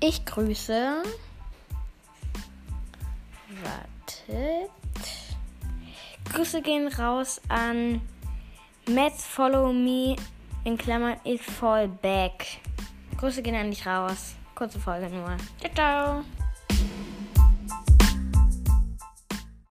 Ich grüße. Wartet. Grüße gehen raus an Matt Follow Me in Klammern It Fall Back. Grüße gehen an dich raus. Kurze Folge nur. Ciao, ciao.